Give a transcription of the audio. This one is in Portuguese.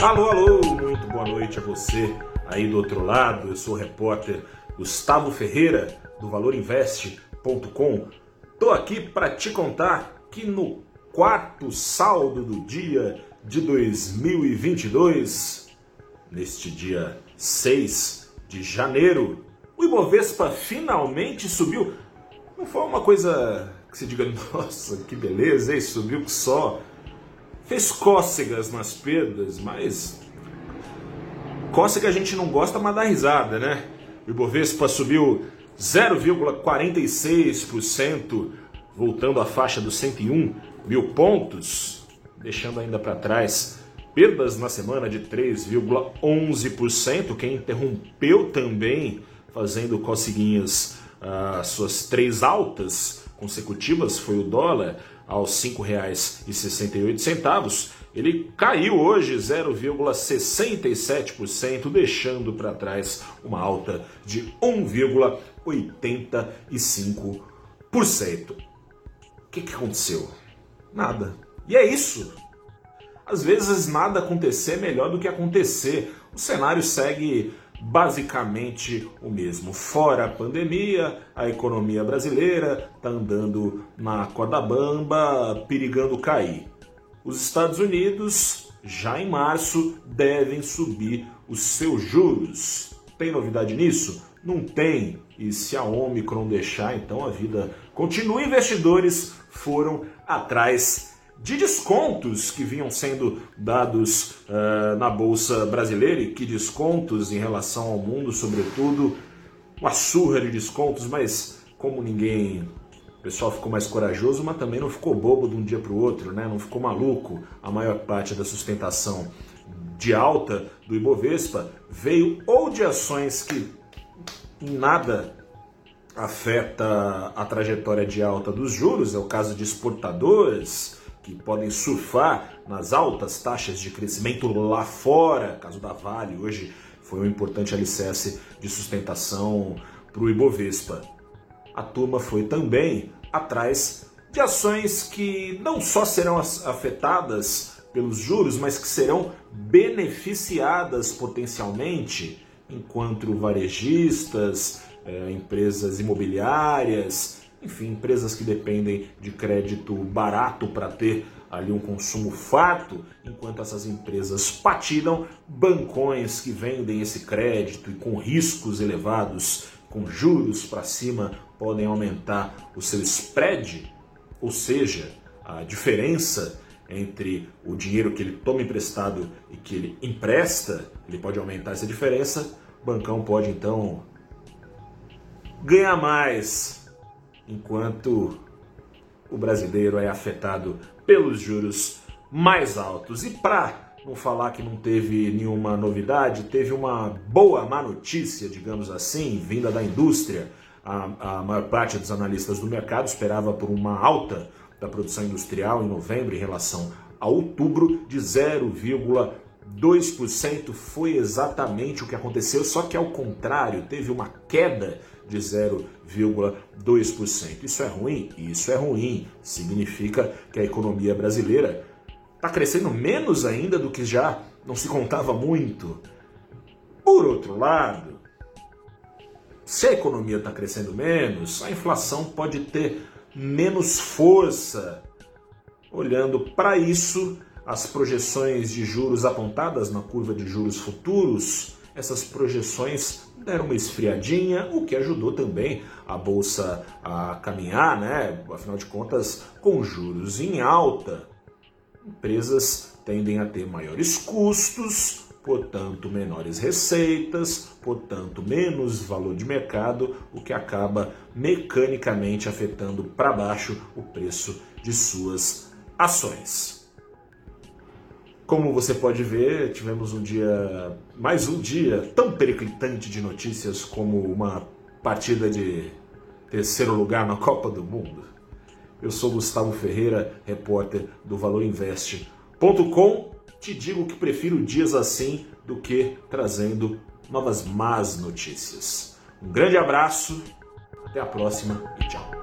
Alô, alô, muito boa noite a você aí do outro lado. Eu sou o repórter Gustavo Ferreira do valorinvest.com. Tô aqui para te contar que no quarto saldo do dia de 2022, neste dia 6 de janeiro, o Ibovespa finalmente subiu. Não foi uma coisa que se diga, nossa, que beleza, hein? subiu só fez cócegas nas perdas, mas cócega a gente não gosta, mas dá risada, né? O Ibovespa subiu 0,46%, voltando à faixa dos 101 mil pontos, deixando ainda para trás perdas na semana de 3,11%, quem interrompeu também fazendo coceguinhas as suas três altas consecutivas foi o dólar aos R$ 5,68. Ele caiu hoje 0,67%, deixando para trás uma alta de 1,85%. O que, que aconteceu? Nada. E é isso. Às vezes nada acontecer é melhor do que acontecer. O cenário segue basicamente o mesmo. Fora a pandemia, a economia brasileira está andando na corda bamba, perigando cair. Os Estados Unidos, já em março, devem subir os seus juros. Tem novidade nisso? Não tem. E se a Omicron deixar, então a vida continua. Investidores foram atrás de descontos que vinham sendo dados uh, na Bolsa Brasileira e que descontos em relação ao mundo, sobretudo, uma surra de descontos, mas como ninguém. O pessoal ficou mais corajoso, mas também não ficou bobo de um dia para o outro, né? não ficou maluco. A maior parte da sustentação de alta do Ibovespa veio ou de ações que em nada afeta a trajetória de alta dos juros, é o caso de exportadores, que podem surfar nas altas taxas de crescimento lá fora, caso da Vale, hoje foi um importante alicerce de sustentação para o Ibovespa. A turma foi também atrás de ações que não só serão afetadas pelos juros, mas que serão beneficiadas potencialmente enquanto varejistas, eh, empresas imobiliárias, enfim, empresas que dependem de crédito barato para ter ali um consumo farto, enquanto essas empresas patinam, bancões que vendem esse crédito e com riscos elevados, com juros para cima, podem aumentar o seu spread, ou seja, a diferença entre o dinheiro que ele toma emprestado e que ele empresta, ele pode aumentar essa diferença, o bancão pode então ganhar mais enquanto o brasileiro é afetado pelos juros mais altos. E para não falar que não teve nenhuma novidade, teve uma boa má notícia, digamos assim, vinda da indústria. A, a maior parte dos analistas do mercado esperava por uma alta da produção industrial em novembro em relação a outubro de 0,2%. Foi exatamente o que aconteceu, só que ao contrário, teve uma queda de 0,2%. Isso é ruim? Isso é ruim. Significa que a economia brasileira está crescendo menos ainda do que já não se contava muito. Por outro lado, se a economia está crescendo menos, a inflação pode ter menos força. Olhando para isso, as projeções de juros apontadas na curva de juros futuros, essas projeções deram uma esfriadinha, o que ajudou também a bolsa a caminhar, né? Afinal de contas, com juros em alta, empresas tendem a ter maiores custos, portanto, menores receitas, portanto, menos valor de mercado, o que acaba mecanicamente afetando para baixo o preço de suas ações. Como você pode ver, tivemos um dia, mais um dia tão periclitante de notícias como uma partida de terceiro lugar na Copa do Mundo. Eu sou Gustavo Ferreira, repórter do ValorInvest.com. Te digo que prefiro dias assim do que trazendo novas más notícias. Um grande abraço, até a próxima e tchau.